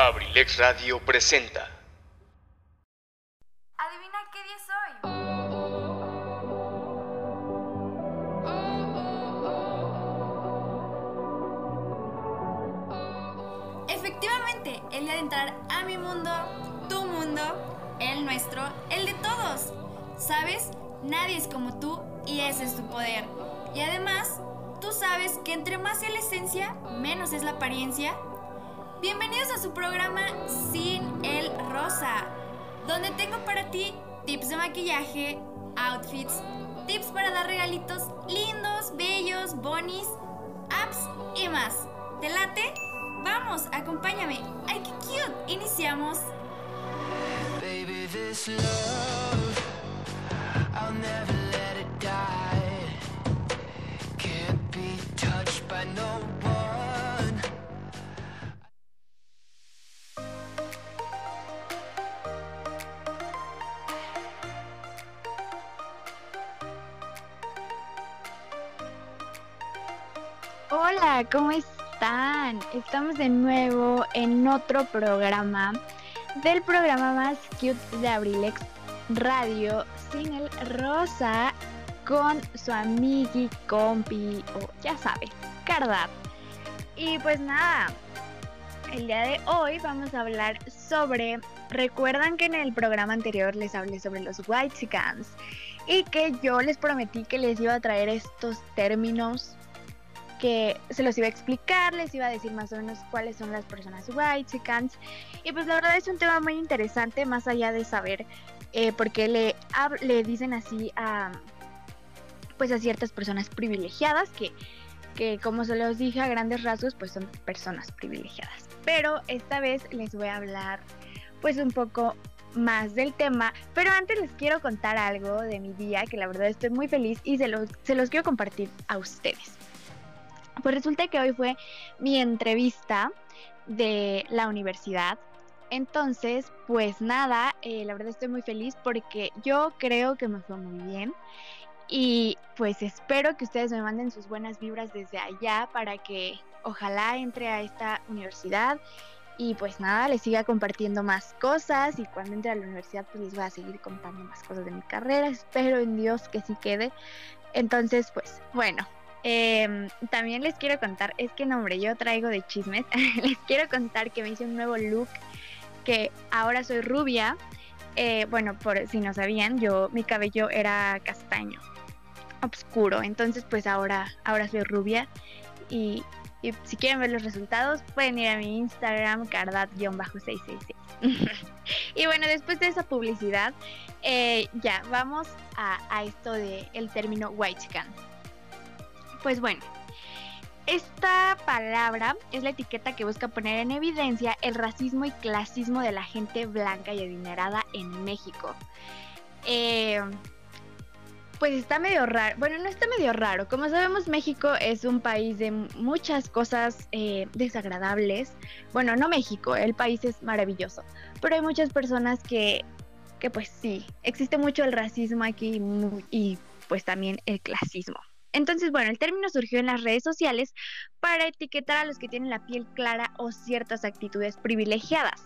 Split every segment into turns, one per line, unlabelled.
Abrilex Radio presenta.
Adivina qué día soy. Efectivamente, el día de entrar a mi mundo, tu mundo, el nuestro, el de todos. ¿Sabes? Nadie es como tú y ese es tu poder. Y además, tú sabes que entre más es la esencia, menos es la apariencia. Bienvenidos a su programa Sin el Rosa, donde tengo para ti tips de maquillaje, outfits, tips para dar regalitos lindos, bellos, bonis, apps y más. ¿Te late? Vamos, acompáñame. ¡Ay, qué cute! Iniciamos.
Baby, this love, I'll never
¿cómo están? Estamos de nuevo en otro programa del programa más cute de Abrilex Radio sin el rosa con su amigui, compi o ya sabe, Cardat. Y pues nada, el día de hoy vamos a hablar sobre, recuerdan que en el programa anterior les hablé sobre los White y que yo les prometí que les iba a traer estos términos que se los iba a explicar, les iba a decir más o menos cuáles son las personas white y pues la verdad es un tema muy interesante más allá de saber eh, por qué le, le dicen así a pues a ciertas personas privilegiadas que, que como se los dije a grandes rasgos pues son personas privilegiadas. Pero esta vez les voy a hablar pues un poco más del tema. Pero antes les quiero contar algo de mi día que la verdad estoy muy feliz y se los, se los quiero compartir a ustedes pues resulta que hoy fue mi entrevista de la universidad. Entonces, pues nada, eh, la verdad estoy muy feliz porque yo creo que me fue muy bien. Y pues espero que ustedes me manden sus buenas vibras desde allá para que ojalá entre a esta universidad. Y pues nada, les siga compartiendo más cosas y cuando entre a la universidad pues les voy a seguir contando más cosas de mi carrera. Espero en Dios que sí quede. Entonces, pues bueno, eh, también les quiero contar, es que no, hombre, yo traigo de chismes. les quiero contar que me hice un nuevo look, que ahora soy rubia. Eh, bueno, por si no sabían, yo mi cabello era castaño, oscuro. Entonces, pues ahora, ahora soy rubia. Y, si quieren ver los resultados, pueden ir a mi Instagram, cardat-666. y bueno, después de esa publicidad, eh, ya vamos a, a esto el término white can. Pues bueno, esta palabra es la etiqueta que busca poner en evidencia el racismo y clasismo de la gente blanca y adinerada en México. Eh, pues está medio raro, bueno, no está medio raro. Como sabemos, México es un país de muchas cosas eh, desagradables. Bueno, no México, el país es maravilloso, pero hay muchas personas que, que pues sí, existe mucho el racismo aquí mu- y pues también el clasismo. Entonces, bueno, el término surgió en las redes sociales para etiquetar a los que tienen la piel clara o ciertas actitudes privilegiadas.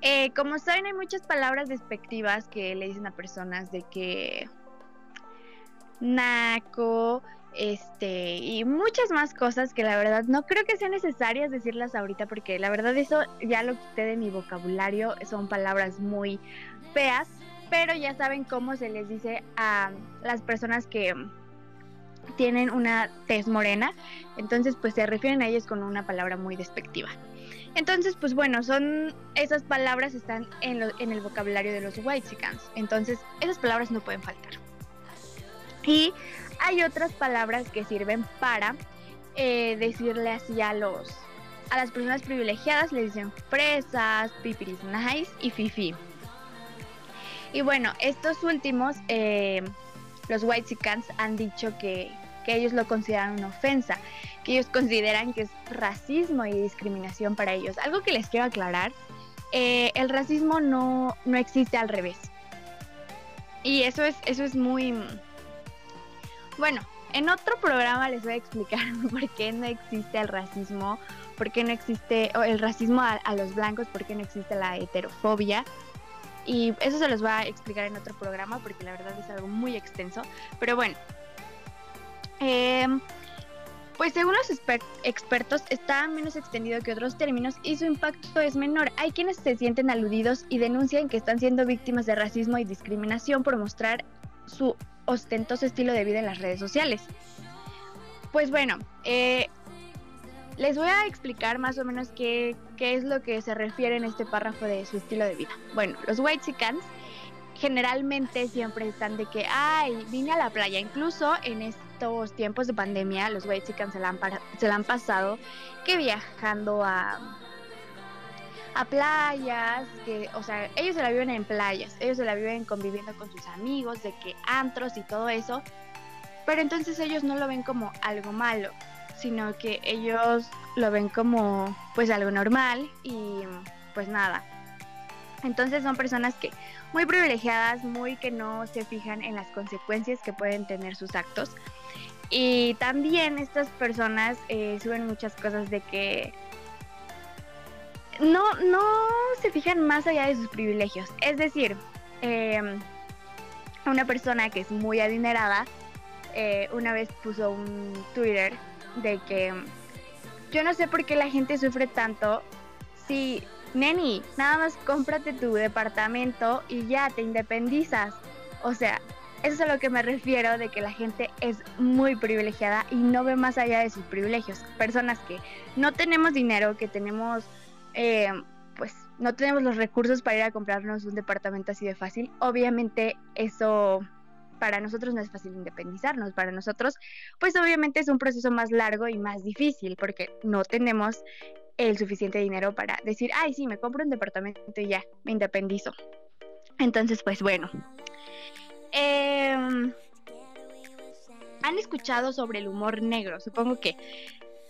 Eh, como saben, hay muchas palabras despectivas que le dicen a personas de que naco, este, y muchas más cosas que la verdad no creo que sean necesarias decirlas ahorita porque la verdad eso ya lo quité de mi vocabulario, son palabras muy feas, pero ya saben cómo se les dice a las personas que tienen una tez morena, entonces pues se refieren a ellos con una palabra muy despectiva. Entonces, pues bueno, son esas palabras están en, en el vocabulario de los whitexicans. Entonces, esas palabras no pueden faltar. Y hay otras palabras que sirven para eh, decirle así a los a las personas privilegiadas, le dicen fresas, pipiris nice y fifi. Y bueno, estos últimos, eh, los whitexicans han dicho que, que ellos lo consideran una ofensa que ellos consideran que es racismo y discriminación para ellos. Algo que les quiero aclarar, eh, el racismo no, no existe al revés. Y eso es, eso es muy... Bueno, en otro programa les voy a explicar por qué no existe el racismo, por qué no existe o el racismo a, a los blancos, por qué no existe la heterofobia. Y eso se los va a explicar en otro programa porque la verdad es algo muy extenso. Pero bueno, em, pues según los exper- expertos está menos extendido que otros términos y su impacto es menor. Hay quienes se sienten aludidos y denuncian que están siendo víctimas de racismo y discriminación por mostrar su ostentoso estilo de vida en las redes sociales. Pues bueno, eh, les voy a explicar más o menos qué, es lo que se refiere en este párrafo de su estilo de vida. Bueno, los Whitexicans generalmente siempre están de que, ay, vine a la playa. Incluso en estos tiempos de pandemia, los Whitexicans se la han, se la han pasado que viajando a a playas, que, o sea, ellos se la viven en playas, ellos se la viven conviviendo con sus amigos, de que antros y todo eso, pero entonces ellos no lo ven como algo malo, sino que ellos lo ven como pues algo normal y pues nada. Entonces son personas que muy privilegiadas, muy que no se fijan en las consecuencias que pueden tener sus actos. Y también estas personas eh, suben muchas cosas de que no, no se fijan más allá de sus privilegios. Es decir, eh, una persona que es muy adinerada eh, una vez puso un Twitter de que yo no sé por qué la gente sufre tanto si, neni, nada más cómprate tu departamento y ya te independizas. O sea, eso es a lo que me refiero de que la gente es muy privilegiada y no ve más allá de sus privilegios. Personas que no tenemos dinero, que tenemos, eh, pues, no tenemos los recursos para ir a comprarnos un departamento así de fácil. Obviamente eso para nosotros no es fácil independizarnos. Para nosotros, pues obviamente es un proceso más largo y más difícil porque no tenemos el suficiente dinero para decir, ay, sí, me compro un departamento y ya, me independizo. Entonces, pues bueno. Em, ¿Han escuchado sobre el humor negro? Supongo que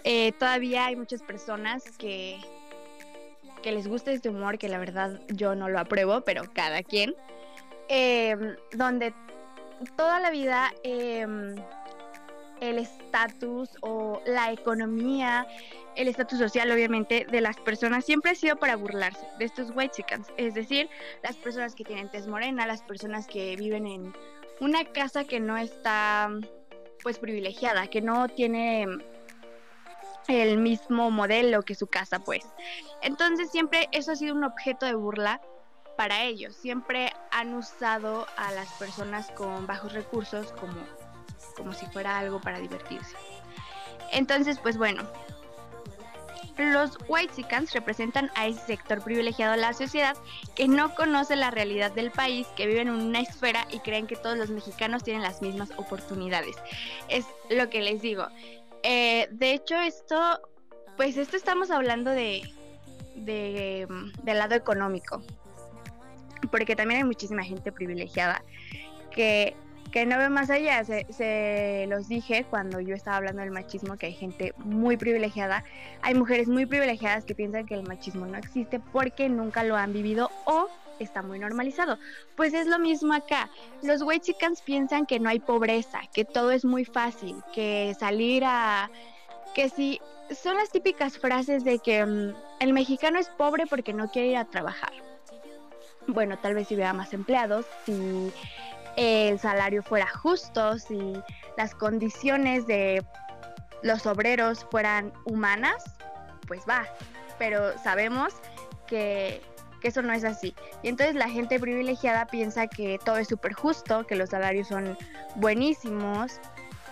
eh, todavía hay muchas personas que, que les gusta este humor, que la verdad yo no lo apruebo, pero cada quien. Em, donde toda la vida em, el estatus o la economía, el estatus social obviamente de las personas siempre ha sido para burlarse de estos white chickens, es decir, las personas que tienen tez morena, las personas que viven en una casa que no está pues privilegiada, que no tiene el mismo modelo que su casa pues. Entonces siempre eso ha sido un objeto de burla para ellos. Siempre han usado a las personas con bajos recursos como, como si fuera algo para divertirse. Entonces, pues bueno, los Whitexicans representan a ese sector privilegiado de la sociedad que no conoce la realidad del país, que viven en una esfera y creen que todos los mexicanos tienen las mismas oportunidades. Es lo que les digo. Eh, de hecho, esto, pues esto estamos hablando de, de, del lado económico porque también hay muchísima gente privilegiada que, que no ve más allá. Se, se, los dije cuando yo estaba hablando del machismo, que hay gente muy privilegiada, hay mujeres muy privilegiadas que piensan que el machismo no existe porque nunca lo han vivido o está muy normalizado. Pues es lo mismo acá. Los Whitexicans piensan que no hay pobreza, que todo es muy fácil, que salir a... que si... Son las típicas frases de que um, el mexicano es pobre porque no quiere ir a trabajar bueno, tal vez si hubiera más empleados, si el salario fuera justo, si las condiciones de los obreros fueran humanas, pues va. Pero sabemos que, eso no es así. Y entonces la gente privilegiada piensa que todo es súper justo, que los salarios son buenísimos.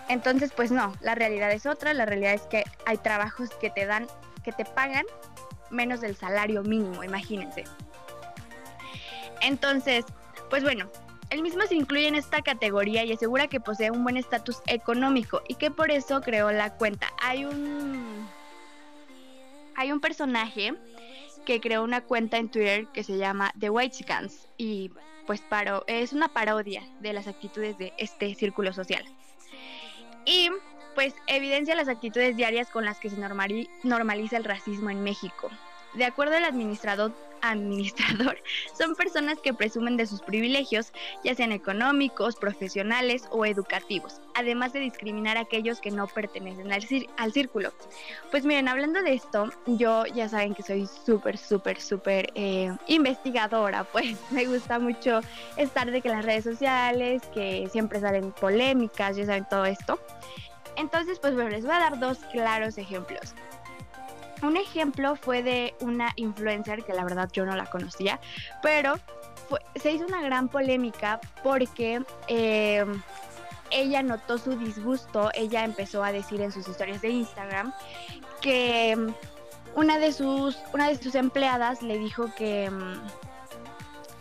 Entonces, pues no, la realidad es otra. La realidad es que hay trabajos que te dan, que te pagan menos del salario mínimo, imagínense. Entonces, pues bueno, él mismo se incluye en esta categoría y asegura que posee un buen estatus económico y que por eso creó la cuenta. Hay un hay un personaje que creó una cuenta en Twitter que se llama The White Chickens y pues paro, es una parodia de las actitudes de este círculo social. Y pues evidencia las actitudes diarias con las que se normaliza el racismo en México. De acuerdo al administrador, administrador son personas que presumen de sus privilegios, ya sean económicos, profesionales o educativos, además de discriminar a aquellos que no pertenecen al, al círculo. Pues miren, hablando de esto, yo ya saben que soy súper, súper, súper eh, investigadora, pues me gusta mucho estar de que las redes sociales, que siempre salen polémicas, ya saben todo esto. Entonces, pues bueno, les voy a dar dos claros ejemplos. Un ejemplo fue de una influencer que la verdad yo no la conocía, pero se hizo una gran polémica porque eh, ella notó su disgusto, ella empezó a decir en sus historias de Instagram que una de sus, una de sus empleadas le dijo que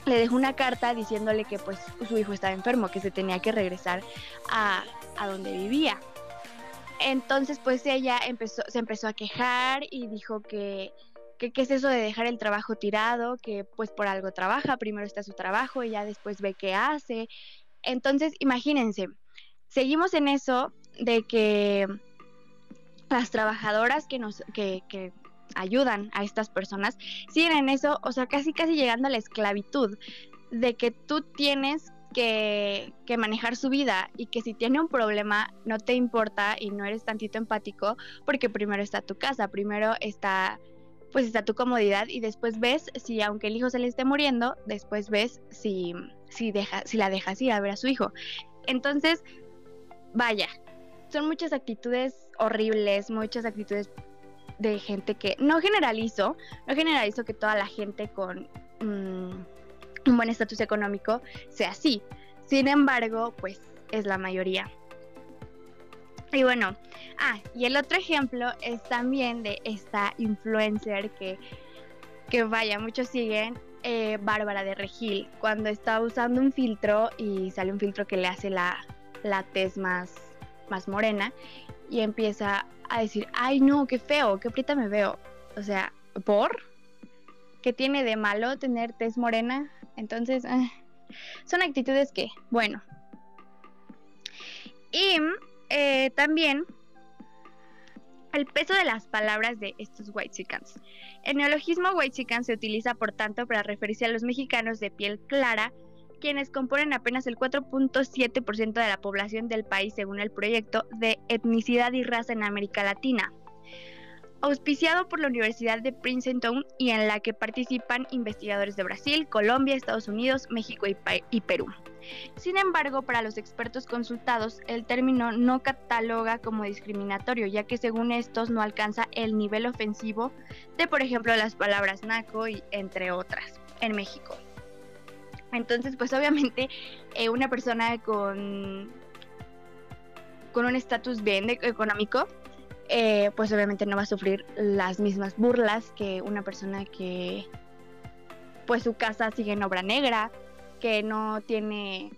le dejó una carta diciéndole que pues su hijo estaba enfermo, que se tenía que regresar a, a donde vivía. Entonces, pues ella empezó, se empezó a quejar y dijo que, qué es eso de dejar el trabajo tirado, que pues por algo trabaja, primero está su trabajo y ya después ve qué hace. Entonces, imagínense, seguimos en eso de que las trabajadoras que nos que, que ayudan a estas personas siguen en eso, o sea, casi casi llegando a la esclavitud de que tú tienes que, manejar su vida y que si tiene un problema no te importa y no eres tantito empático porque primero está tu casa, primero está pues está tu comodidad y después ves si aunque el hijo se le esté muriendo, después ves si, si, deja, si la dejas ir a ver a su hijo. Entonces, vaya, son muchas actitudes horribles, muchas actitudes de gente que no generalizo, no generalizo que toda la gente con... Mm, un buen estatus económico sea así. Sin embargo, pues es la mayoría. Y bueno, ah, y el otro ejemplo es también de esta influencer que, que vaya, muchos siguen, eh, Bárbara de Regil, cuando está usando un filtro y sale un filtro que le hace la, la tez más, más morena y empieza a decir, ay no, qué feo, qué prieta me veo. O sea, ¿por? ¿Qué tiene de malo tener tez morena? Entonces, ah, son actitudes que, bueno. Y eh, también el peso de las palabras de estos white chickens. El neologismo white chicken se utiliza, por tanto, para referirse a los mexicanos de piel clara, quienes componen apenas el 4.7% de la población del país según el proyecto de etnicidad y raza en América Latina auspiciado por la Universidad de Princeton y en la que participan investigadores de Brasil, Colombia, Estados Unidos, México y, Perú. Sin embargo, para los expertos consultados, el término no cataloga como discriminatorio, ya que según estos no alcanza el nivel ofensivo de, por ejemplo, las palabras naco y entre otras en México. Entonces, pues obviamente eh, una persona con, con un estatus bien económico eh, pues obviamente no va a sufrir las mismas burlas que una persona que pues su casa sigue en obra negra, que no tiene,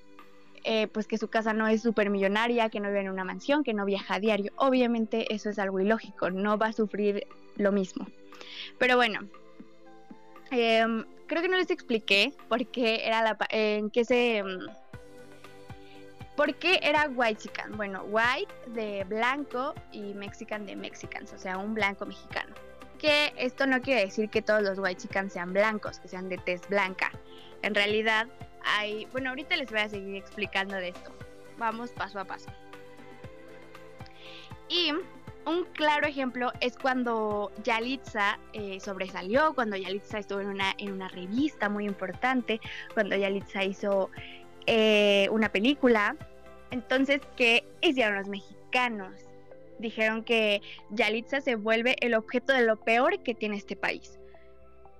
eh, pues que su casa no es súper millonaria, que no vive en una mansión, que no viaja a diario. Obviamente eso es algo ilógico, no va a sufrir lo mismo. Pero bueno, em, creo que no les expliqué por qué era la, en qué se em, ¿Por qué era white chican? Bueno, white de blanco y mexican de mexicans, o sea, un blanco mexicano. Que esto no quiere decir que todos los white chicans sean blancos, que sean de tez blanca. En realidad hay, bueno, ahorita les voy a seguir explicando de esto. Vamos paso a paso. Y un claro ejemplo es cuando Yalitza eh, sobresalió, cuando Yalitza estuvo en una, en una revista muy importante, cuando Yalitza hizo eh, una película entonces, ¿qué hicieron los mexicanos? Dijeron que Yalitza se vuelve el objeto de lo peor que tiene este país.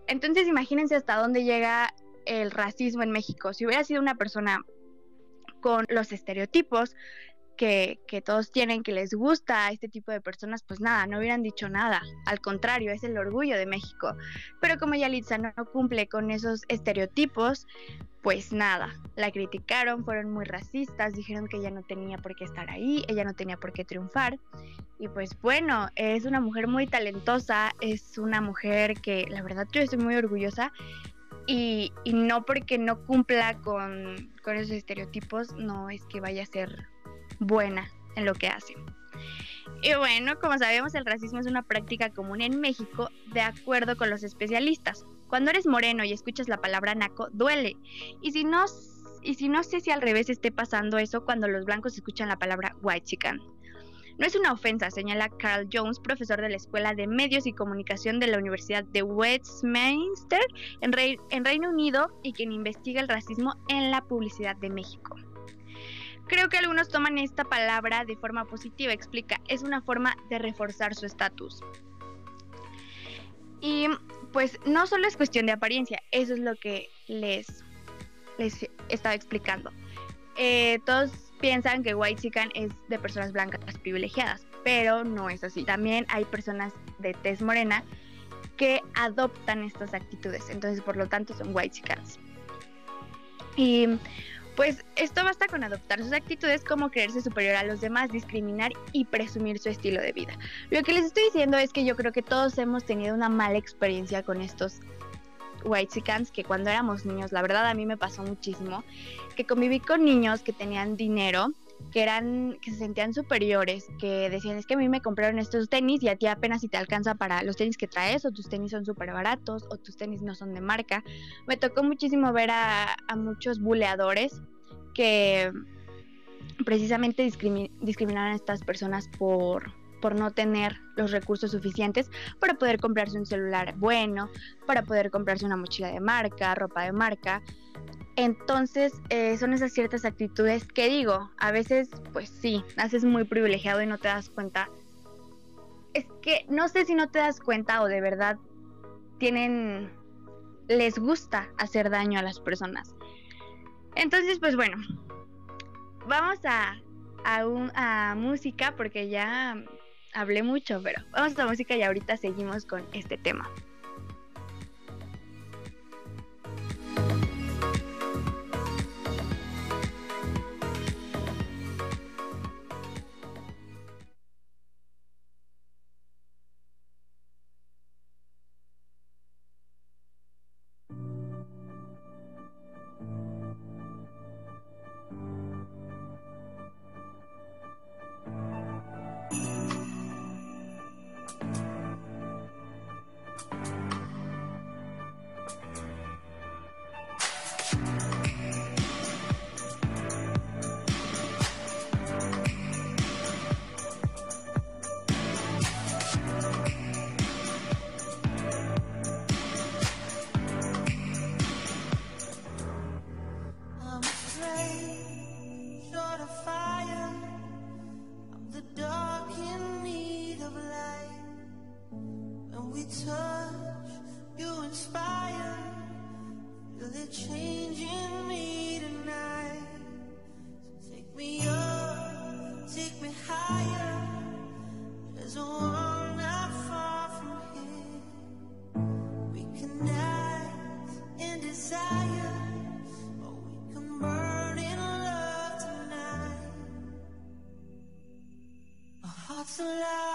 Entonces, imagínense hasta dónde llega el racismo en México. Si hubiera sido una persona con los estereotipos que, todos tienen, que les gusta a este tipo de personas, pues nada, no hubieran dicho nada. Al contrario, es el orgullo de México. Pero como Yalitza no cumple con esos estereotipos, pues nada, la criticaron, fueron muy racistas, dijeron que ella no tenía por qué estar ahí, ella no tenía por qué triunfar. Y pues bueno, es una mujer muy talentosa, es una mujer que la verdad yo estoy muy orgullosa y, no porque no cumpla con, con esos estereotipos, no es que vaya a ser buena en lo que hace. Y bueno, como sabemos, el racismo es una práctica común en México de acuerdo con los especialistas Cuando eres moreno y escuchas la palabra naco, duele. Y si no, y si no sé si al revés esté pasando eso cuando los blancos escuchan la palabra white chicken. No es una ofensa, señala Carl Jones, profesor de la Escuela de Medios y Comunicación de la Universidad de Westminster en, en Reino Unido y quien investiga el racismo en la publicidad de México. Creo que algunos toman esta palabra de forma positiva, explica, es una forma de reforzar su estatus. Y pues no solo es cuestión de apariencia, eso es lo que les, les estaba explicando. Eh, todos piensan que White Chicken es de personas blancas privilegiadas, pero no es así. También hay personas de tez morena que adoptan estas actitudes, entonces por lo tanto son White Chickens. Y pues esto basta con adoptar sus actitudes como creerse superior a los demás, discriminar y presumir su estilo de vida. Lo que les estoy diciendo es que yo creo que todos hemos tenido una mala experiencia con estos white chickens que cuando éramos niños, la verdad a mí me pasó muchísimo, que conviví con niños que tenían dinero, que eran, que se sentían superiores, que decían es que a mí me compraron estos tenis y a ti apenas si te alcanza para los tenis que traes, o tus tenis son súper baratos, o tus tenis no son de marca. Me tocó muchísimo ver a, muchos buleadores que precisamente discriminaban a estas personas por, por no tener los recursos suficientes para poder comprarse un celular bueno, para poder comprarse una mochila de marca, ropa de marca. Entonces, eh, son esas ciertas actitudes que digo, a veces, pues sí, haces muy privilegiado y no te das cuenta. Es que no sé si no te das cuenta o de verdad tienen, les gusta hacer daño a las personas. Entonces, pues bueno, vamos a, a, música porque ya hablé mucho, pero vamos a música y ahorita seguimos con este tema.
touch, you inspire. Feel it changing me tonight. So take me up, take me higher. There's a world not far from here. We can die in desire, or we
can
burn in love
tonight. Our hearts alive.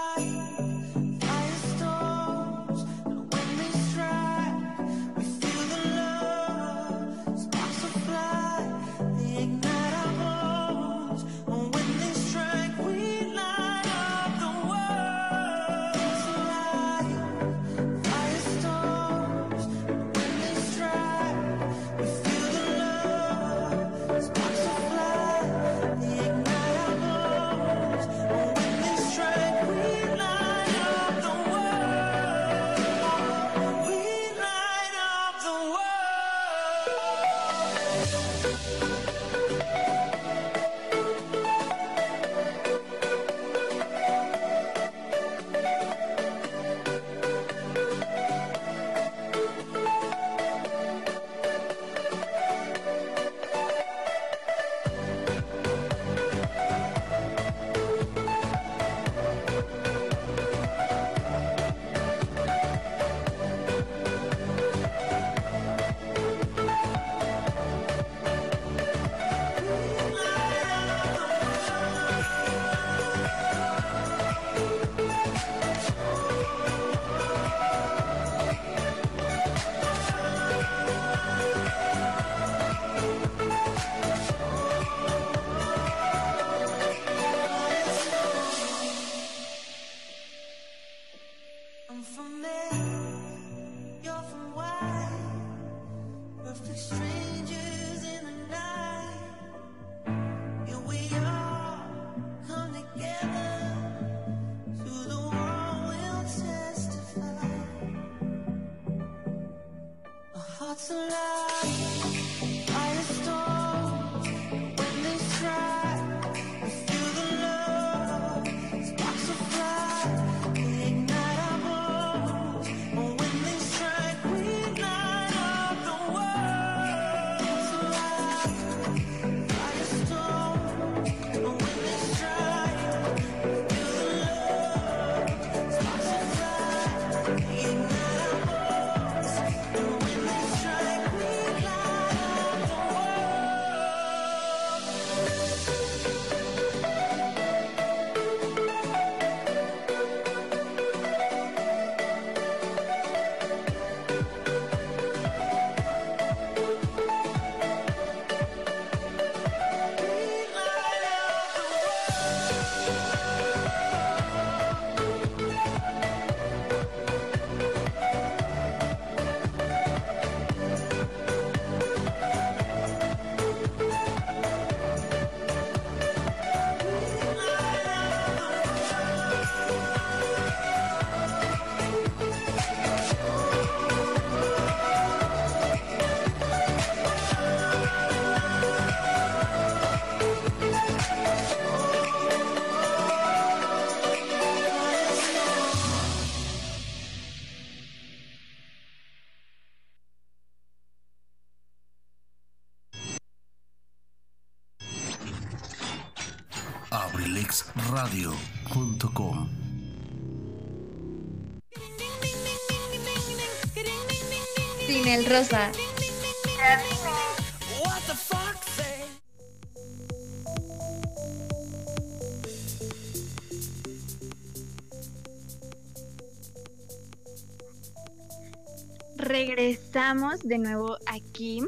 Regresamos de nuevo aquí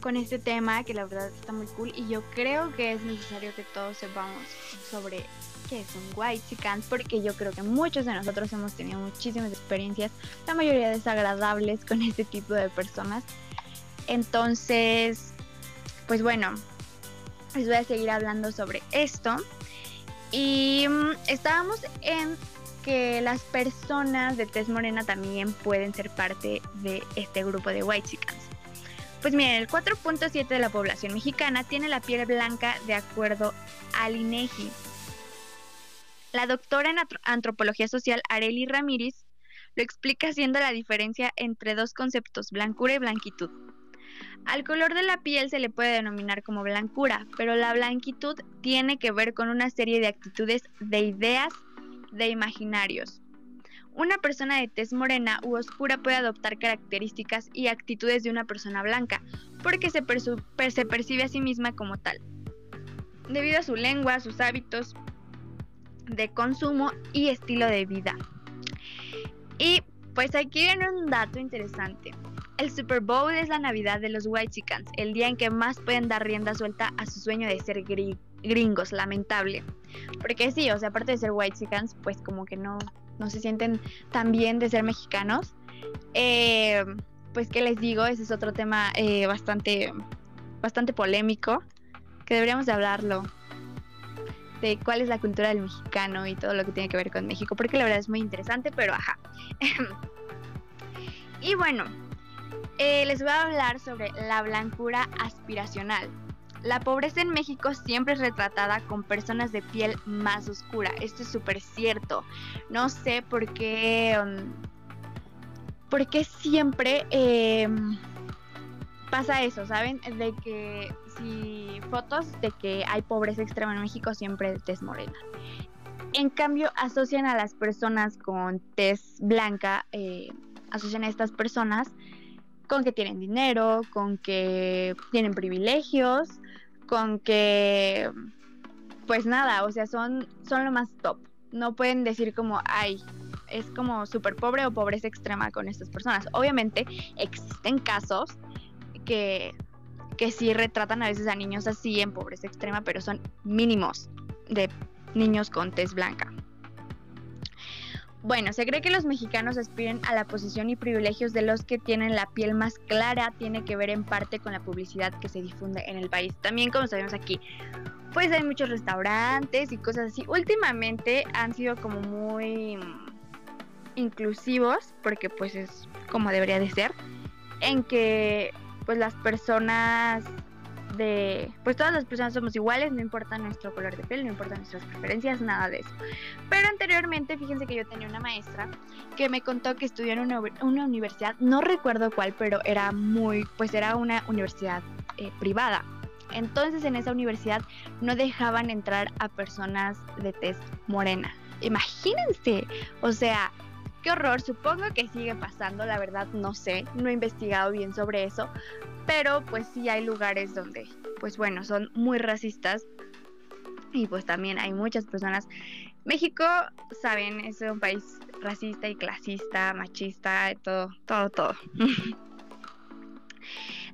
con este tema que la verdad está muy cool y yo creo que es necesario que todos sepamos sobre qué es un white chican porque yo creo que muchos de nosotros hemos tenido muchísimas experiencias, la mayoría desagradables con este tipo de personas. Entonces, pues bueno, les voy a seguir hablando sobre esto. Y mm, estábamos en que las personas de tez morena también pueden ser parte de este grupo de white chicans. Pues miren, el 4.7 de la población mexicana tiene la piel blanca de acuerdo al INEGI. La doctora en antropología social Areli Ramírez lo explica haciendo la diferencia entre dos conceptos, blancura y blanquitud. Al color de la piel se le puede denominar como blancura, pero la blanquitud tiene que ver con una serie de actitudes de ideas de imaginarios. Una persona de tez morena u oscura puede adoptar características y actitudes de una persona blanca, porque se, se percibe a sí misma como tal, debido a su lengua, sus hábitos de consumo y estilo de vida. Y pues aquí viene un dato interesante. El Super Bowl es la Navidad de los Whitexicans, el día en que más pueden dar rienda suelta a su sueño de ser gri- gringos, lamentable. Porque sí, o sea, aparte de ser Whitexicans, pues como que no, no se sienten tan bien de ser mexicanos. Eh, pues qué les digo, ese es otro tema eh, bastante, bastante polémico, que deberíamos de hablarlo, de cuál es la cultura del mexicano y todo lo que tiene que ver con México, porque la verdad es muy interesante, pero ajá. y bueno, eh, les voy a hablar sobre la blancura aspiracional. La pobreza en México siempre es retratada con personas de piel más oscura. Esto es súper cierto. No sé por qué. um, por qué siempre em, pasa eso, ¿saben? De que si fotos de que hay pobreza extrema en México siempre tez morena. En cambio, asocian a las personas con tez blanca, eh, asocian a estas personas con que tienen dinero, con que tienen privilegios, con que, pues nada, o sea, son, son lo más top. No pueden decir como, ay, es como súper pobre o pobreza extrema con estas personas. Obviamente existen casos que, que sí retratan a veces a niños así en pobreza extrema, pero son mínimos de niños con tez blanca. Bueno, se cree que los mexicanos aspiren a la posición y privilegios de los que tienen la piel más clara, tiene que ver en parte con la publicidad que se difunde en el país. También, como sabemos aquí, pues hay muchos restaurantes y cosas así. Últimamente han sido como muy inclusivos, porque pues es como debería de ser. en que pues las personas de pues todas las personas somos iguales, no importa nuestro color de piel, no importa nuestras preferencias, nada de eso. Pero anteriormente, fíjense que yo tenía una maestra que me contó que estudió en una, una universidad, no recuerdo cuál, pero era muy, pues era una universidad eh, privada. Entonces en esa universidad no dejaban entrar a personas de tez morena. Imagínense, o sea, qué horror, supongo que sigue pasando, la verdad no sé, no he investigado bien sobre eso, pero pues sí hay lugares donde, pues bueno, son muy racistas y pues también hay muchas personas. México, saben, es un país racista y clasista, machista, todo, todo, todo.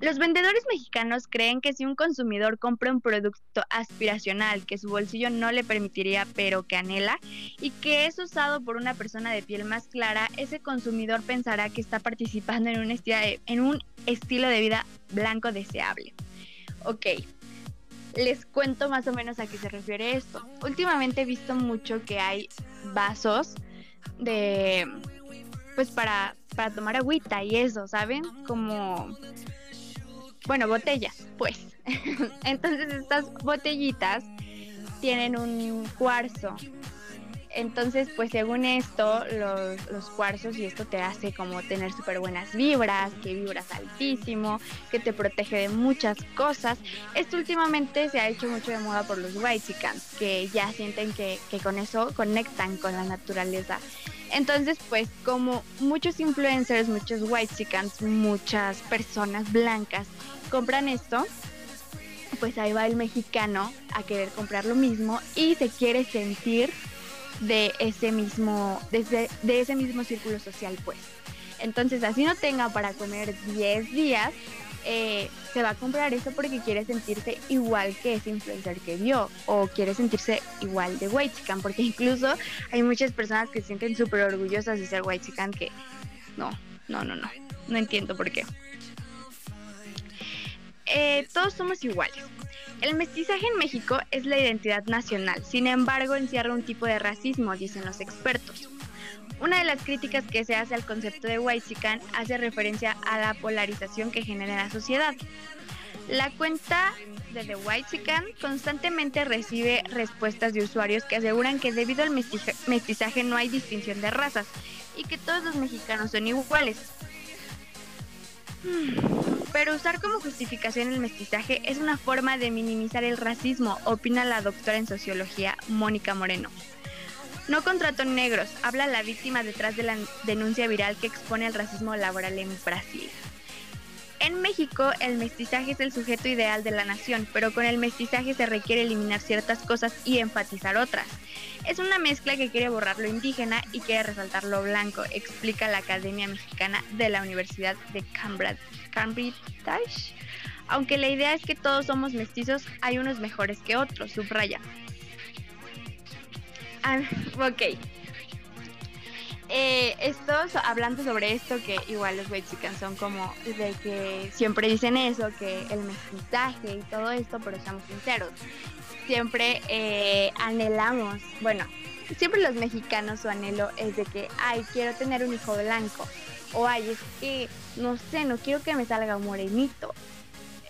Los vendedores mexicanos creen que si un consumidor compra un producto aspiracional que su bolsillo no le permitiría pero que anhela y que es usado por una persona de piel más clara, ese consumidor pensará que está participando en un, estilo de, vida blanco deseable. Ok, les cuento más o menos a qué se refiere esto. Últimamente he visto mucho que hay vasos de pues para, para tomar agüita y eso, ¿saben? Como bueno, botellas, pues. Entonces estas botellitas tienen un cuarzo. Entonces, pues según esto, los, los cuarzos y esto te hace como tener súper buenas vibras, que vibras altísimo, que te protege de muchas cosas. Esto últimamente se ha hecho mucho de moda por los whitexicans, que ya sienten que, que con eso conectan con la naturaleza. Entonces, pues como muchos influencers, muchos whitexicans, muchas personas blancas compran esto, pues ahí va el mexicano a querer comprar lo mismo y se quiere sentir de ese mismo, desde, de ese mismo círculo social, pues. Entonces, así no tenga para comer 10 días, eh, se va a comprar eso porque quiere sentirse igual que ese influencer que vio o quiere sentirse igual de white chican, porque incluso hay muchas personas que se sienten súper orgullosas de ser white chican que no, no, no, no, no entiendo por qué. Eh, todos somos iguales. El mestizaje en México es la identidad nacional, sin embargo encierra un tipo de racismo, dicen los expertos. Una de las críticas que se hace al concepto de Whitezican hace referencia a la polarización que genera en la sociedad. La cuenta de The Whitezican constantemente recibe respuestas de usuarios que aseguran que debido al mestizaje no hay distinción de razas y que todos los mexicanos son iguales. Pero usar como justificación el mestizaje es una forma de minimizar el racismo, opina la doctora en sociología Mónica Moreno. No contrató negros, habla la víctima detrás de la denuncia viral que expone el racismo laboral en Brasil. En México, el mestizaje es el sujeto ideal de la nación, pero con el mestizaje se requiere eliminar ciertas cosas y enfatizar otras. Es una mezcla que quiere borrar lo indígena y quiere resaltar lo blanco, explica la Academia Mexicana de la Universidad de Cambridge. Cambridge. Aunque la idea es que todos somos mestizos, hay unos mejores que otros, subraya. Ah, ok. Eh, estos, hablando sobre esto, que igual los Wexicans son como de que siempre dicen eso, que el mestizaje y todo esto, pero seamos sinceros, siempre eh, anhelamos, bueno, siempre los mexicanos su anhelo es de que, ay, quiero tener un hijo blanco, o ay, es que, no sé, no quiero que me salga morenito.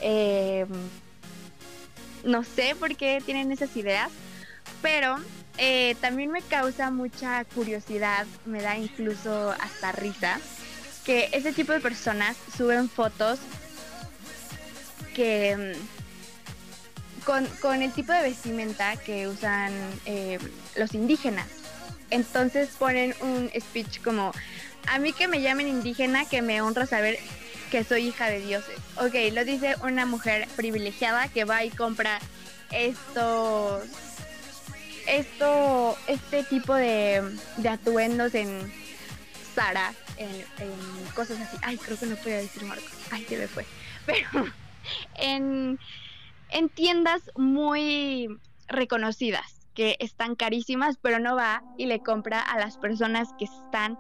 Eh, no sé por qué tienen esas ideas, pero eh, también me causa mucha curiosidad, me da incluso hasta risa, que ese tipo de personas suben fotos que mm, con, con el tipo de vestimenta que usan eh, los indígenas. Entonces ponen un speech como, a mí que me llamen indígena, que me honra saber que soy hija de dioses. Ok, lo dice una mujer privilegiada que va y compra estos esto, este tipo de, atuendos en Sara, en, en, cosas así. Ay, creo que no podía decir Marcos. Ay, se me fue. Pero en, en tiendas muy reconocidas, que están carísimas, pero no va y le compra a las personas que están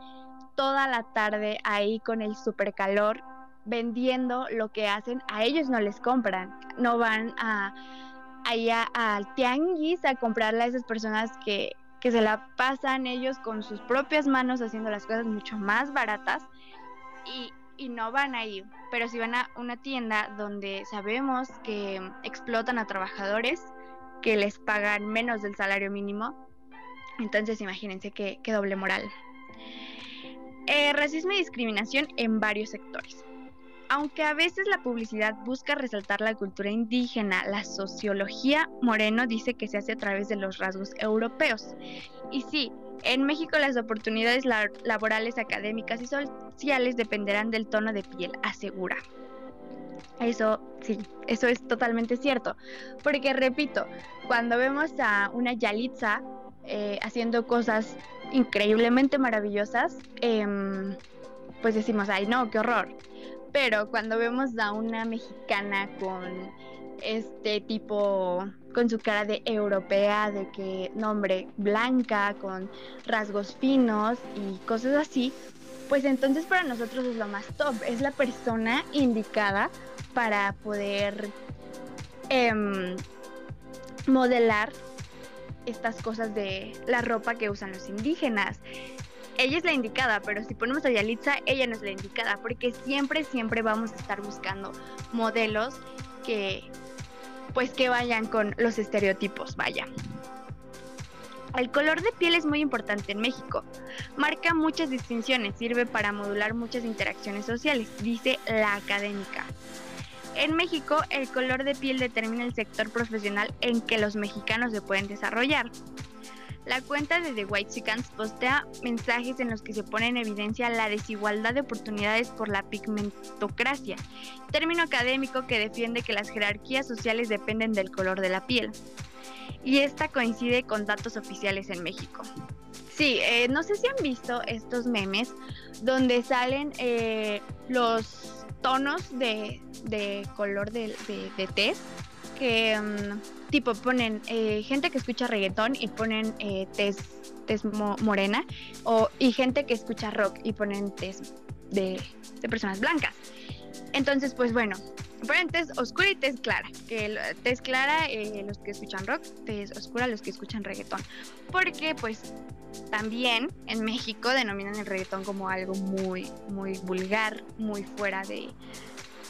toda la tarde ahí con el super calor vendiendo lo que hacen, a ellos no les compran, no van a allá al tianguis a comprarle a esas personas que, que se la pasan ellos con sus propias manos haciendo las cosas mucho más baratas y y no van ahí. Pero si van a una tienda donde sabemos que explotan a trabajadores, que les pagan menos del salario mínimo, entonces imagínense qué doble moral. Eh, racismo y discriminación en varios sectores. Aunque a veces la publicidad busca resaltar la cultura indígena, la sociología Moreno dice que se hace a través de los rasgos europeos. Y sí, en México las oportunidades la- laborales, académicas y sociales dependerán del tono de piel, asegura. Eso sí, eso es totalmente cierto. Porque repito, cuando vemos a una Yalitza eh, haciendo cosas increíblemente maravillosas, em, pues decimos, ay no, qué horror. Pero cuando vemos a una mexicana con este tipo, con su cara de europea, de que, nombre, blanca, con rasgos finos y cosas así, pues entonces para nosotros es lo más top, es la persona indicada para poder em, modelar estas cosas de la ropa que usan los indígenas. Ella es la indicada, pero si ponemos a Yalitza, ella no es la indicada, porque siempre, siempre vamos a estar buscando modelos que, pues, que vayan con los estereotipos, vaya. El color de piel es muy importante en México. Marca muchas distinciones, sirve para modular muchas interacciones sociales, dice la académica. En México, el color de piel determina el sector profesional en que los mexicanos se pueden desarrollar. La cuenta de The White Chickens postea mensajes en los que se pone en evidencia la desigualdad de oportunidades por la pigmentocracia, término académico que defiende que las jerarquías sociales dependen del color de la piel. Y esta coincide con datos oficiales en México. Sí, eh, no sé si han visto estos memes donde salen eh, los tonos de, de color de, de, de que mm, tipo ponen eh, gente que escucha reggaetón y ponen eh, tez, tez mo- morena o, y gente que escucha rock y ponen tez de, de personas blancas. Entonces, pues bueno, ponen tez oscura y tez clara. Que tez clara eh, los que escuchan rock, tez oscura los que escuchan reggaetón. Porque pues también en México denominan el reggaetón como algo muy, muy vulgar, muy fuera de,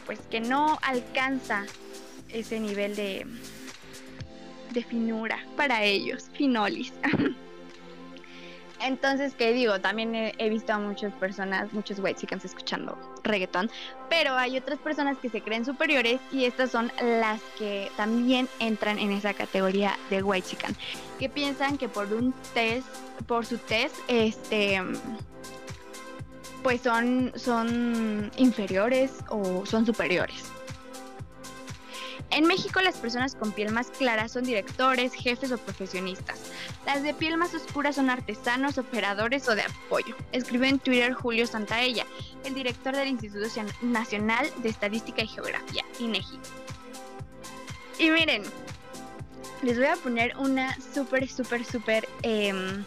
pues que no alcanza ese nivel de, de finura para ellos, finolis. Entonces, ¿qué digo? También he, visto a muchas personas, muchos white chickens escuchando reggaetón, pero hay otras personas que se creen superiores y estas son las que también entran en esa categoría de white chicken, que piensan que por un test, por su test, este, pues son, son inferiores o son superiores. En México las personas con piel más clara son directores, jefes o profesionistas. Las de piel más oscura son artesanos, operadores o de apoyo. Escribe en Twitter Julio Santaella, el director del Instituto Nacional de Estadística y Geografía, INEGI. Y miren, les voy a poner una súper, súper, súper, em,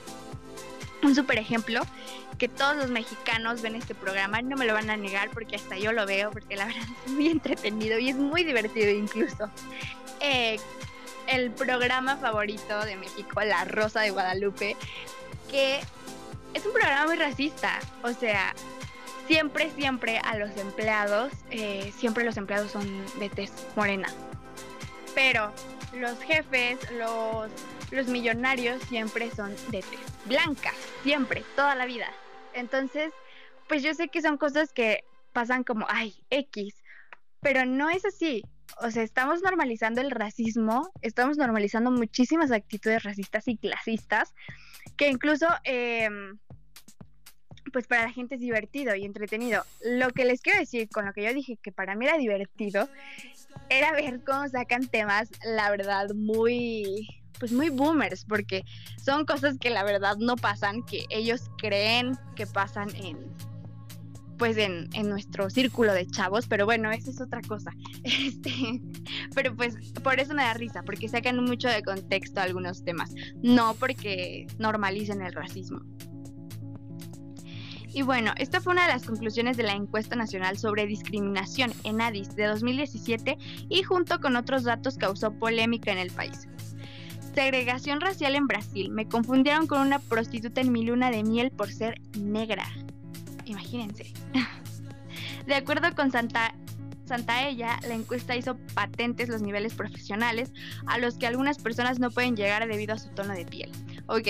un súper ejemplo que todos los mexicanos ven este programa, no me lo van a negar porque hasta yo lo veo, porque la verdad es muy entretenido y es muy divertido incluso. Eh, el programa favorito de México, La Rosa de Guadalupe, que es un programa muy racista, o sea, siempre, siempre a los empleados, eh, siempre los empleados son de tez morena, pero los jefes, los, los millonarios siempre son de tez blanca, siempre, toda la vida. Entonces, pues yo sé que son cosas que pasan como, ay, X, pero no es así. O sea, estamos normalizando el racismo, estamos normalizando muchísimas actitudes racistas y clasistas, que incluso, eh, pues para la gente es divertido y entretenido. Lo que les quiero decir con lo que yo dije que para mí era divertido, era ver cómo sacan temas, la verdad, muy, pues muy boomers, porque son cosas que la verdad no pasan, que ellos creen que pasan en pues en, en nuestro círculo de chavos, pero bueno, eso es otra cosa. Este, pero pues por eso me da risa, porque sacan mucho de contexto algunos temas, no porque normalicen el racismo. Y bueno, esta fue una de las conclusiones de la encuesta nacional sobre discriminación en Addis de 2017 y junto con otros datos causó polémica en el país. Segregación racial en Brasil. Me confundieron con una prostituta en mi luna de miel por ser negra. Imagínense. De acuerdo con Santa Santa Ella, la encuesta hizo patentes los niveles profesionales a los que algunas personas no pueden llegar debido a su tono de piel. Ok,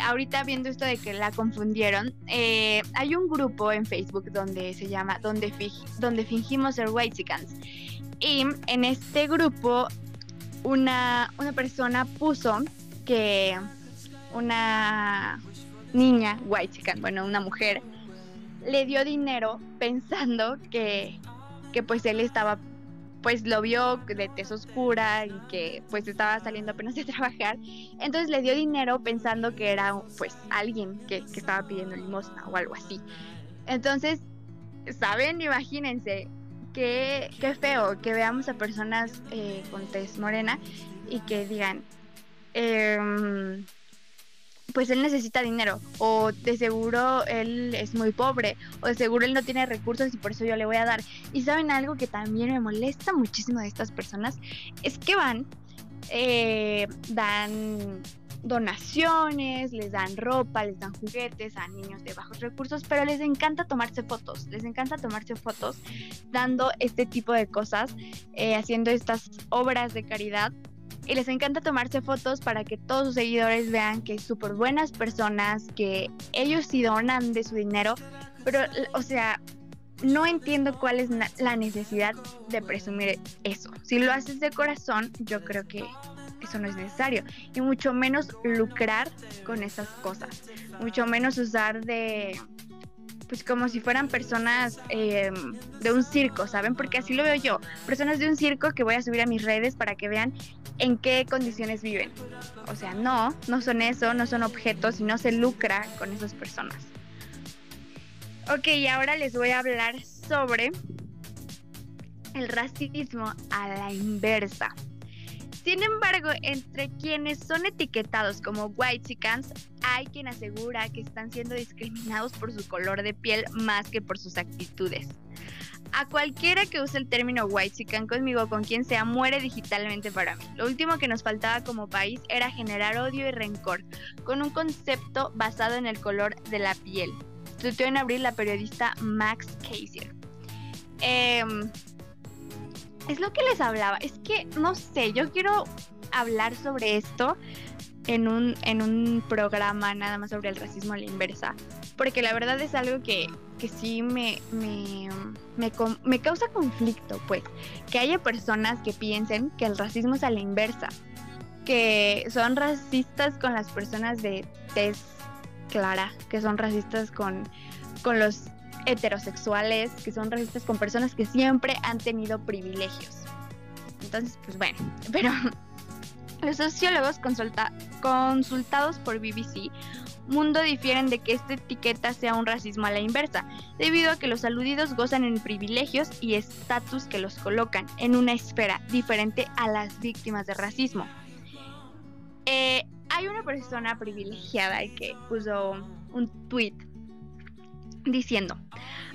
ahorita viendo esto de que la confundieron, eh, hay un grupo en Facebook donde se llama Donde, donde fingimos ser whitexicans. Y en este grupo una, una persona puso que una niña whitexican, bueno, una mujer, le dio dinero pensando que que pues él estaba pues lo vio de tez oscura y que pues estaba saliendo apenas de trabajar. Entonces le dio dinero pensando que era pues alguien que, estaba pidiendo limosna o algo así. Entonces, ¿saben? Imagínense qué, qué feo que veamos a personas eh, con tez morena y que digan, eh, pues él necesita dinero o de seguro él es muy pobre o de seguro él no tiene recursos y por eso yo le voy a dar. Y saben algo que también me molesta muchísimo de estas personas es que van, eh, dan donaciones, les dan ropa, les dan juguetes a niños de bajos recursos, pero les encanta tomarse fotos, les encanta tomarse fotos dando este tipo de cosas, eh, haciendo estas obras de caridad y les encanta tomarse fotos para que todos sus seguidores vean que súper buenas personas, que ellos sí donan de su dinero, pero, o sea, no entiendo cuál es la necesidad de presumir eso. Si lo haces de corazón, yo creo que eso no es necesario. Y mucho menos lucrar con esas cosas. Mucho menos usar de pues como si fueran personas eh, de un circo, ¿saben? Porque así lo veo yo, personas de un circo que voy a subir a mis redes para que vean en qué condiciones viven. O sea, no, no son eso, no son objetos y no se lucra con esas personas. Ok, y ahora les voy a hablar sobre el racismo a la inversa. Sin embargo, entre quienes son etiquetados como white chickens, hay quien asegura que están siendo discriminados por su color de piel más que por sus actitudes. A cualquiera que use el término white chicken conmigo, con quien sea, muere digitalmente para mí. Lo último que nos faltaba como país era generar odio y rencor, con un concepto basado en el color de la piel. Tuiteó en abril la periodista Max Kaiser. Eh, es lo que les hablaba. Es que, no sé, yo quiero hablar sobre esto en un, en un programa nada más sobre el racismo a la inversa. Porque la verdad es algo que, que sí me, me, me, me causa conflicto, pues. Que haya personas que piensen que el racismo es a la inversa. Que son racistas con las personas de tez clara. Que son racistas con, con los heterosexuales, que son racistas con personas que siempre han tenido privilegios. Entonces, pues bueno, pero los sociólogos consultados por BBC Mundo difieren de que esta etiqueta sea un racismo a la inversa, debido a que los aludidos gozan en privilegios y estatus que los colocan en una esfera diferente a las víctimas de racismo. Eh, hay una persona privilegiada que puso un tweet diciendo,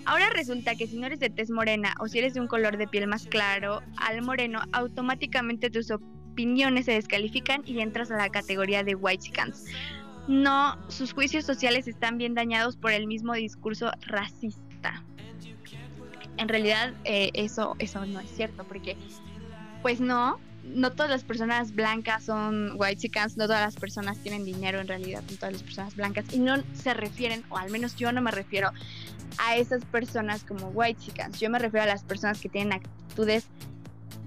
ahora resulta que si no eres de tez morena o si eres de un color de piel más claro al moreno, automáticamente tus opiniones se descalifican y entras a la categoría de white chickens. No, sus juicios sociales están bien dañados por el mismo discurso racista. En realidad eh, eso, eso no es cierto, porque pues no, no todas las personas blancas son white chickens, no todas las personas tienen dinero en realidad, no todas las personas blancas, y no se refieren, o al menos yo no me refiero a esas personas como white chickens, yo me refiero a las personas que tienen actitudes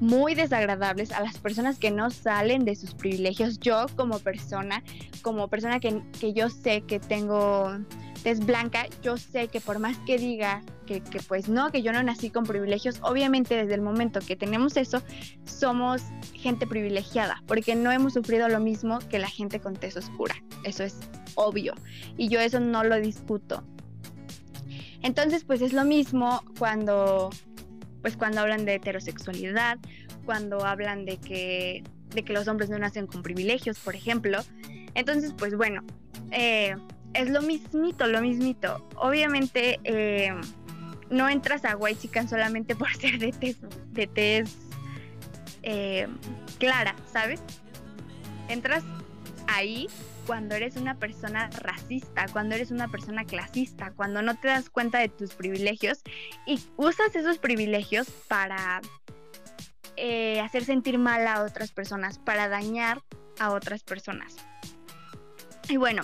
muy desagradables, a las personas que no salen de sus privilegios. Yo como persona, como persona que, que yo sé que tengo es blanca, yo sé que por más que diga que, pues no, que yo no nací con privilegios, obviamente desde el momento que tenemos eso, somos gente privilegiada, porque no hemos sufrido lo mismo que la gente con tez oscura. Eso es obvio. Y yo eso no lo discuto. Entonces, pues es lo mismo cuando, pues cuando hablan de heterosexualidad, cuando hablan de que, de que los hombres no nacen con privilegios, por ejemplo. Entonces, pues bueno, eh, es lo mismito, lo mismito. Obviamente eh, no entras a White Chicken solamente por ser de tez, de tez eh, clara, ¿sabes? Entras ahí cuando eres una persona racista, cuando eres una persona clasista, cuando no te das cuenta de tus privilegios y usas esos privilegios para eh, hacer sentir mal a otras personas, para dañar a otras personas. Y bueno,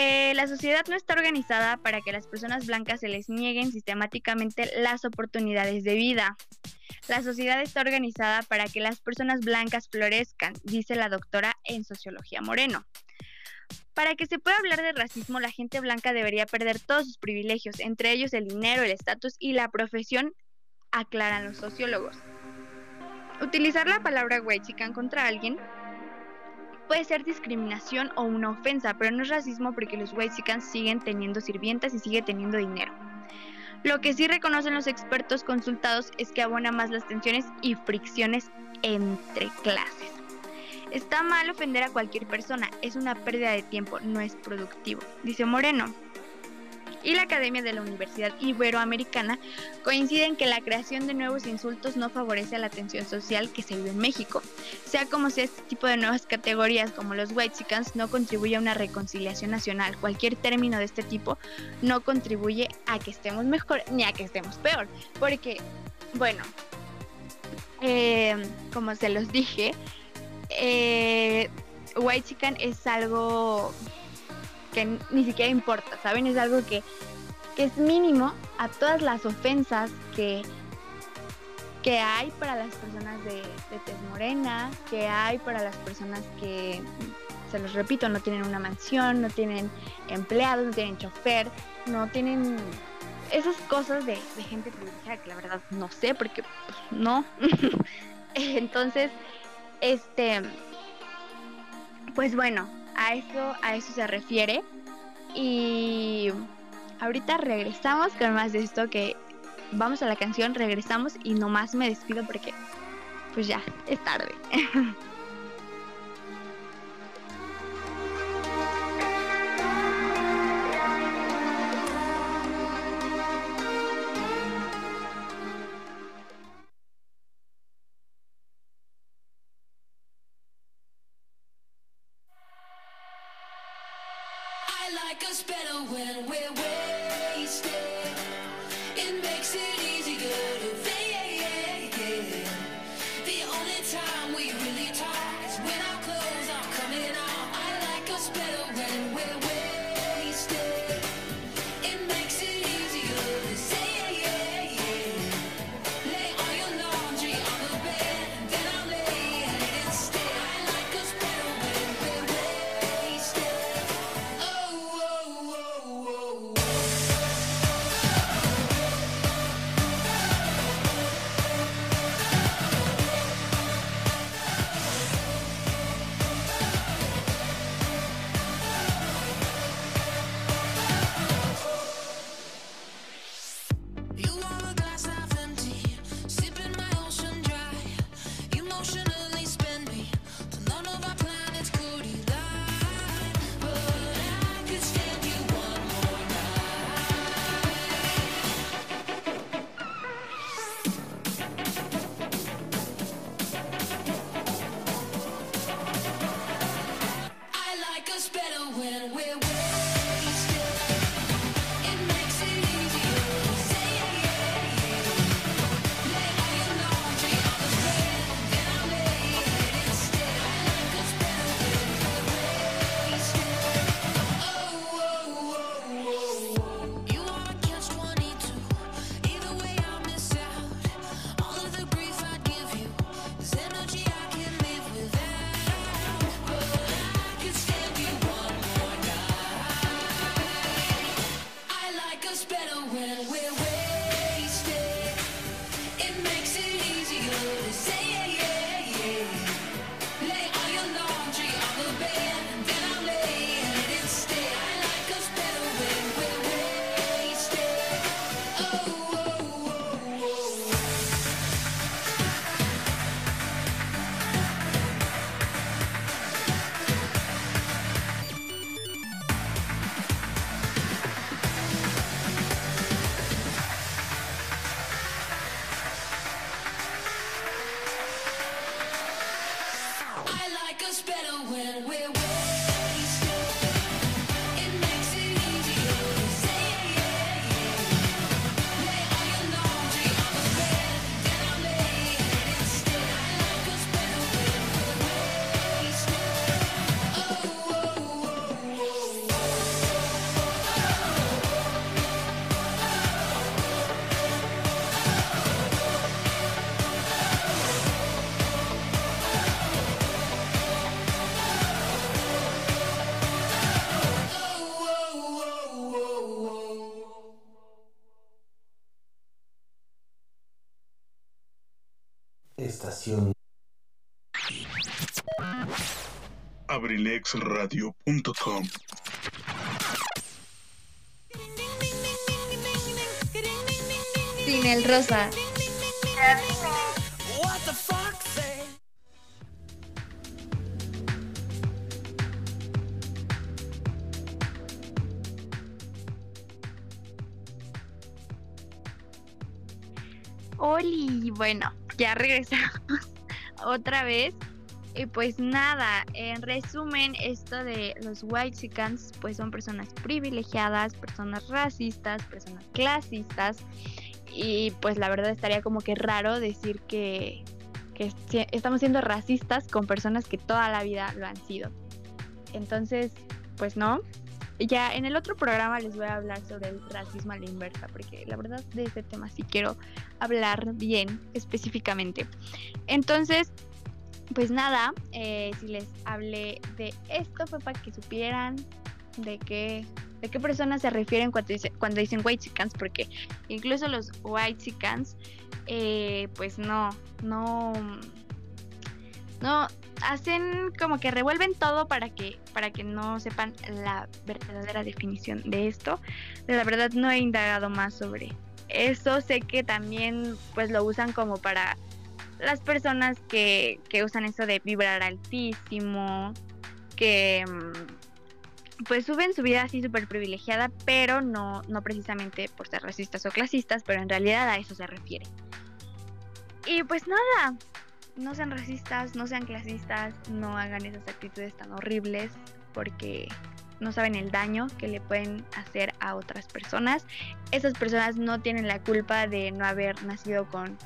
eh, la sociedad no está organizada para que las personas blancas se les nieguen sistemáticamente las oportunidades de vida. La sociedad está organizada para que las personas blancas florezcan, dice la doctora en sociología Moreno. Para que se pueda hablar de racismo, la gente blanca debería perder todos sus privilegios, entre ellos el dinero, el estatus y la profesión, aclaran los sociólogos. Utilizar la palabra white contra alguien puede ser discriminación o una ofensa, pero no es racismo porque los white siguen teniendo sirvientas y sigue teniendo dinero. Lo que sí reconocen los expertos consultados es que abona más las tensiones y fricciones entre clases. Está mal ofender a cualquier persona, es una pérdida de tiempo, no es productivo, dice Moreno y la Academia de la Universidad Iberoamericana coinciden que la creación de nuevos insultos no favorece a la atención social que se vive en México. Sea como sea, este tipo de nuevas categorías como los whitexicans no contribuye a una reconciliación nacional. Cualquier término de este tipo no contribuye a que estemos mejor ni a que estemos peor. Porque, bueno, eh, como se los dije, eh, white es algo que ni siquiera importa, ¿saben? Es algo que, es mínimo a todas las ofensas que, que hay para las personas de, de tez morena, que hay para las personas que, se los repito, no tienen una mansión, no tienen empleados, no tienen chofer, no tienen esas cosas de, de gente privilegiada que la verdad no sé porque pues, no. Entonces, este, pues bueno, a eso, a eso se refiere. Y ahorita regresamos con más de esto que vamos a la canción, regresamos y nomás me despido porque pues ya es tarde.
abrilexradio.com
Sin el rosa. Oli, bueno, ya regresamos otra vez. Y pues nada, en resumen, esto de los white pues son personas privilegiadas, personas racistas, personas clasistas. Y pues la verdad estaría como que raro decir que, que estamos siendo racistas con personas que toda la vida lo han sido. Entonces, pues no. Ya en el otro programa les voy a hablar sobre el racismo a la inversa, porque la verdad de este tema sí quiero hablar bien específicamente. Entonces, pues nada, eh, si les hablé de esto fue para que supieran de qué, de qué personas se refieren cuando, cuando dicen white chickens, porque incluso los white chickens, eh, pues no, no, no, hacen como que revuelven todo para que, para que no sepan la verdadera definición de esto. La verdad no he indagado más sobre eso, sé que también pues lo usan como para las personas que, que usan eso de vibrar altísimo, que mm, pues suben su vida así súper privilegiada, pero no, no precisamente por ser racistas o clasistas, pero en realidad a eso se refiere. Y pues nada, no sean racistas, no sean clasistas, no hagan esas actitudes tan horribles, porque no saben el daño que le pueden hacer a otras personas. Esas personas no tienen la culpa de no haber nacido con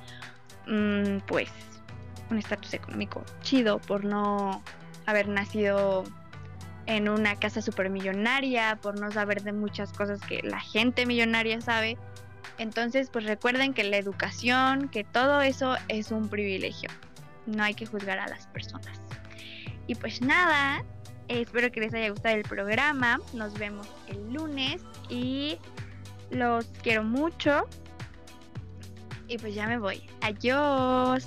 mm, pues un estatus económico chido por no haber nacido en una casa supermillonaria, por no saber de muchas cosas que la gente millonaria sabe. Entonces, pues recuerden que la educación, que todo eso es un privilegio. No hay que juzgar a las personas. Y pues nada, espero que les haya gustado el programa. Nos vemos el lunes y los quiero mucho. Y pues ya me voy. Adiós.